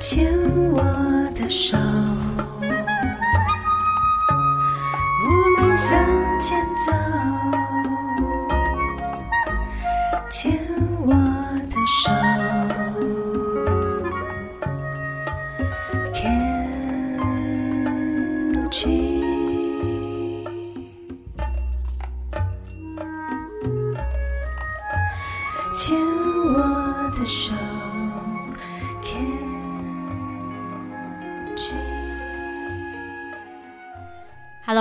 牵我的手，我们向前走。牵我的手，Can she？牵我的手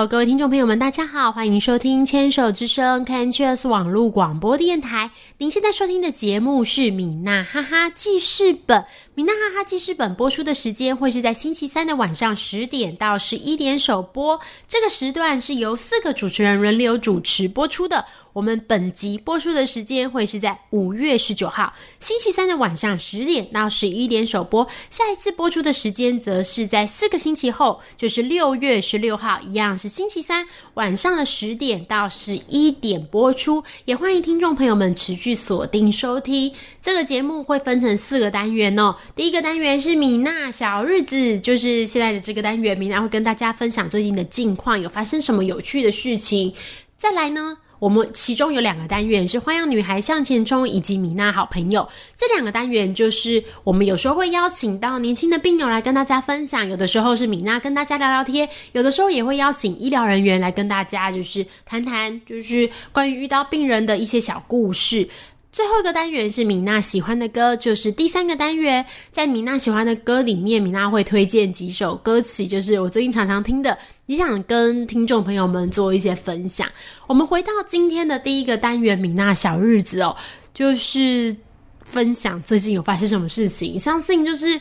各位听众朋友们，大家好，欢迎收听牵手之声 c a n c h s 网络广播电台。您现在收听的节目是米娜哈哈记事本。米娜哈哈记事本播出的时间会是在星期三的晚上十点到十一点首播，这个时段是由四个主持人轮流主持播出的。我们本集播出的时间会是在五月十九号星期三的晚上十点到十一点首播，下一次播出的时间则是在四个星期后，就是六月十六号，一样是星期三晚上的十点到十一点播出。也欢迎听众朋友们持续锁定收听这个节目，会分成四个单元哦。第一个单元是米娜小日子，就是现在的这个单元，米娜会跟大家分享最近的近况，有发生什么有趣的事情。再来呢？我们其中有两个单元是花样女孩向前冲以及米娜好朋友，这两个单元就是我们有时候会邀请到年轻的病友来跟大家分享，有的时候是米娜跟大家聊聊天，有的时候也会邀请医疗人员来跟大家就是谈谈，就是关于遇到病人的一些小故事。最后一个单元是米娜喜欢的歌，就是第三个单元。在米娜喜欢的歌里面，米娜会推荐几首歌曲，就是我最近常常听的，也想跟听众朋友们做一些分享。我们回到今天的第一个单元，米娜小日子哦，就是分享最近有发生什么事情。相信就是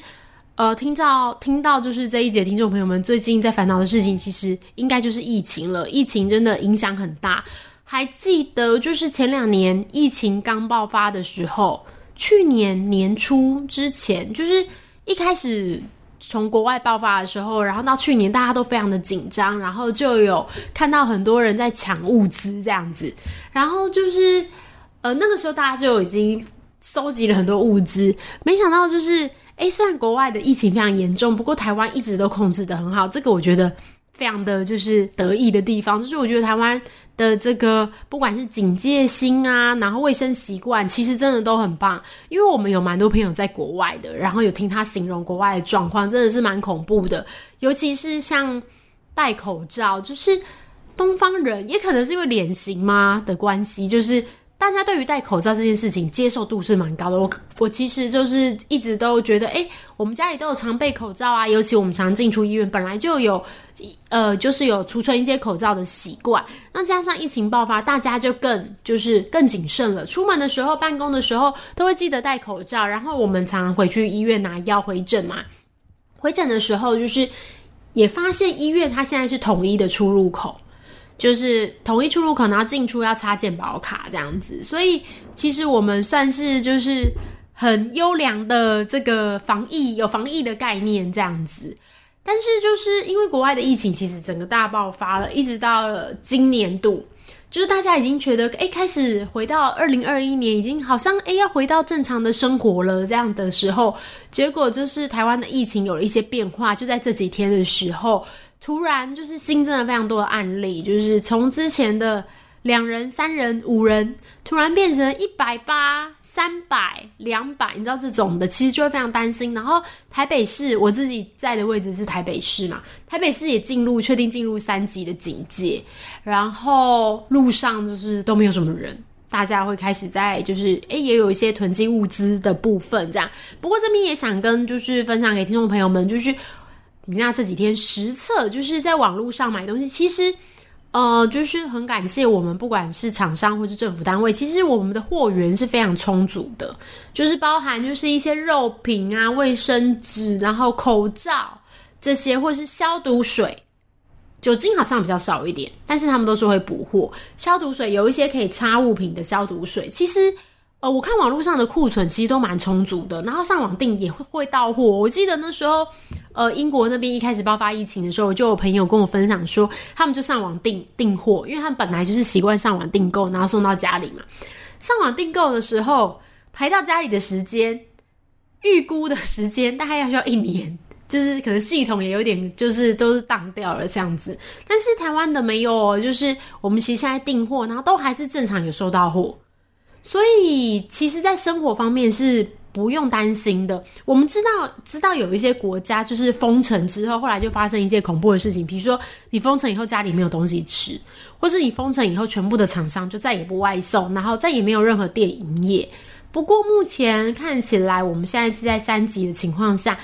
呃，听到听到就是这一节听众朋友们最近在烦恼的事情，其实应该就是疫情了。疫情真的影响很大。还记得就是前两年疫情刚爆发的时候，去年年初之前，就是一开始从国外爆发的时候，然后到去年大家都非常的紧张，然后就有看到很多人在抢物资这样子，然后就是呃那个时候大家就已经收集了很多物资，没想到就是诶，虽然国外的疫情非常严重，不过台湾一直都控制的很好，这个我觉得。非常的就是得意的地方，就是我觉得台湾的这个不管是警戒心啊，然后卫生习惯，其实真的都很棒。因为我们有蛮多朋友在国外的，然后有听他形容国外的状况，真的是蛮恐怖的。尤其是像戴口罩，就是东方人也可能是因为脸型嘛的关系，就是。大家对于戴口罩这件事情接受度是蛮高的。我我其实就是一直都觉得，哎、我们家里都有常备口罩啊，尤其我们常进出医院，本来就有，呃，就是有储存一些口罩的习惯。那加上疫情爆发，大家就更就是更谨慎了。出门的时候、办公的时候都会记得戴口罩。然后我们常常回去医院拿药回诊嘛，回诊的时候就是也发现医院它现在是统一的出入口。就是统一出入口，然后进出要插健保卡这样子，所以其实我们算是就是很优良的这个防疫有防疫的概念这样子。但是就是因为国外的疫情其实整个大爆发了，一直到了今年度，就是大家已经觉得哎、开始回到二零二一年，已经好像哎、要回到正常的生活了这样的时候，结果就是台湾的疫情有了一些变化，就在这几天的时候。突然就是新增了非常多的案例，就是从之前的两人、三人、五人，突然变成一百八、三百、两百，你知道这种的，其实就会非常担心。然后台北市，我自己在的位置是台北市嘛，台北市也进入确定进入三级的警戒，然后路上就是都没有什么人。大家会开始在就是诶，也有一些囤积物资的部分这样。不过这边也想跟就是分享给听众朋友们，就是。米娜这几天实测，就是在网络上买东西，其实，呃，就是很感谢我们，不管是厂商或是政府单位，其实我们的货源是非常充足的，就是包含就是一些肉品啊、卫生纸，然后口罩这些，或是消毒水。酒精好像比较少一点，但是他们都说会补货。消毒水有一些可以擦物品的消毒水，其实。呃，我看网络上的库存其实都蛮充足的，然后上网订也会会到货。我记得那时候，呃，英国那边一开始爆发疫情的时候，就有朋友跟我分享说，他们就上网订订货，因为他们本来就是习惯上网订购，然后送到家里嘛。上网订购的时候，排到家里的时间预估的时间大概要需要一年，就是可能系统也有点就是都是当掉了这样子。但是台湾的没有哦，就是我们其实现在订货，然后都还是正常有收到货，所以其实，在生活方面是不用担心的。我们知道，知道有一些国家就是封城之后，后来就发生一些恐怖的事情，比如说你封城以后家里没有东西吃，或是你封城以后全部的厂商就再也不外送，然后再也没有任何店营业。不过目前看起来，我们现在是在三级的情况下，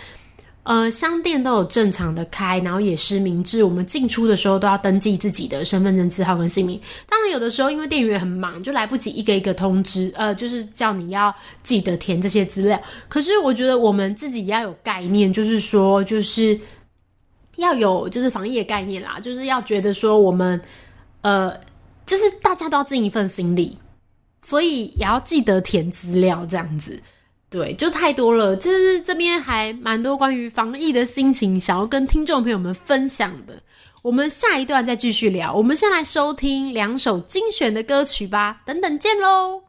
呃，商店都有正常的开，然后也实名制，我们进出的时候都要登记自己的身份证字号跟姓名。当然，有的时候因为店员很忙，就来不及一个一个通知，呃，就是叫你要记得填这些资料。可是我觉得我们自己要有概念，就是说，就是要有就是防疫的概念啦，就是要觉得说我们，呃，就是大家都要尽一份心力。所以也要记得填资料，这样子，对，就太多了。就是这边还蛮多关于防疫的心情，想要跟听众朋友们分享的。我们下一段再继续聊。我们先来收听两首精选的歌曲吧。等等见喽。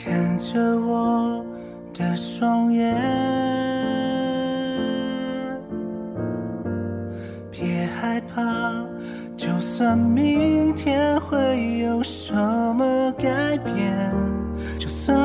看着我的双眼，别害怕，就算明天会有什么改变，就算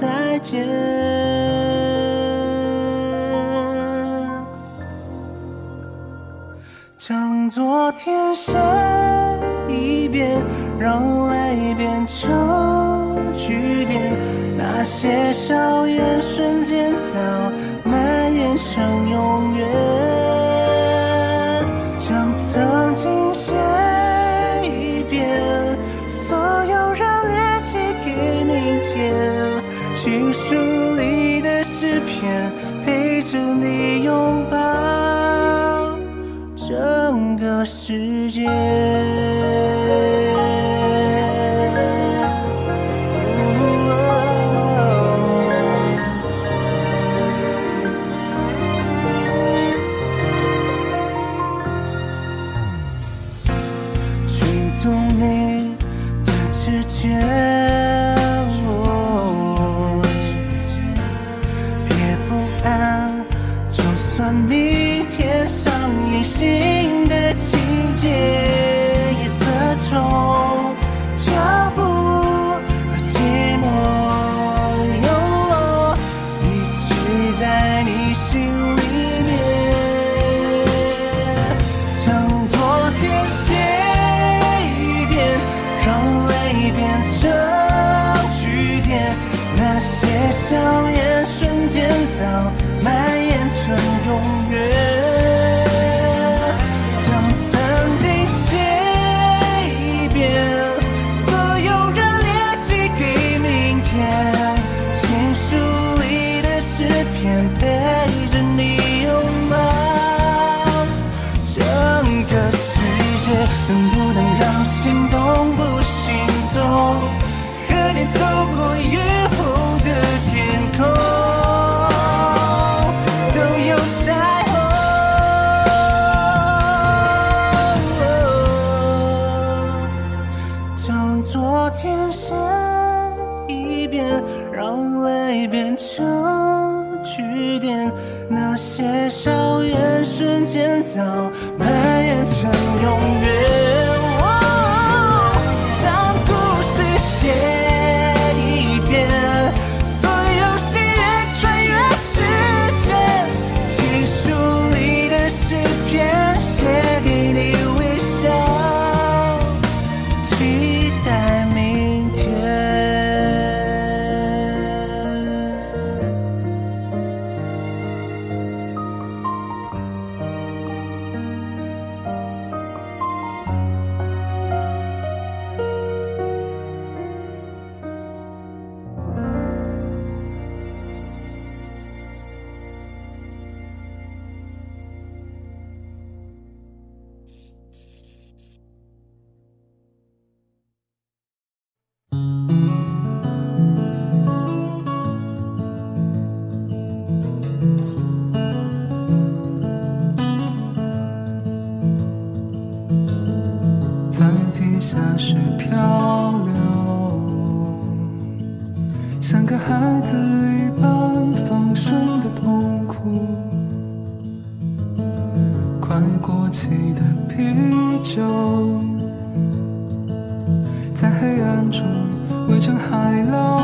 再见。将昨天写一遍，让泪变成句点。那些笑颜瞬间早蔓延成永远。情书里的诗篇，陪着你拥抱。整个世界。触动你的指尖，些笑颜瞬间早蔓延成永远。将曾经写一遍，所有热烈寄给明天。情书里的诗篇，陪着你拥抱。整个世界早漂流，像个孩子一般放声的痛哭，快过期的啤酒，在黑暗中围成海浪。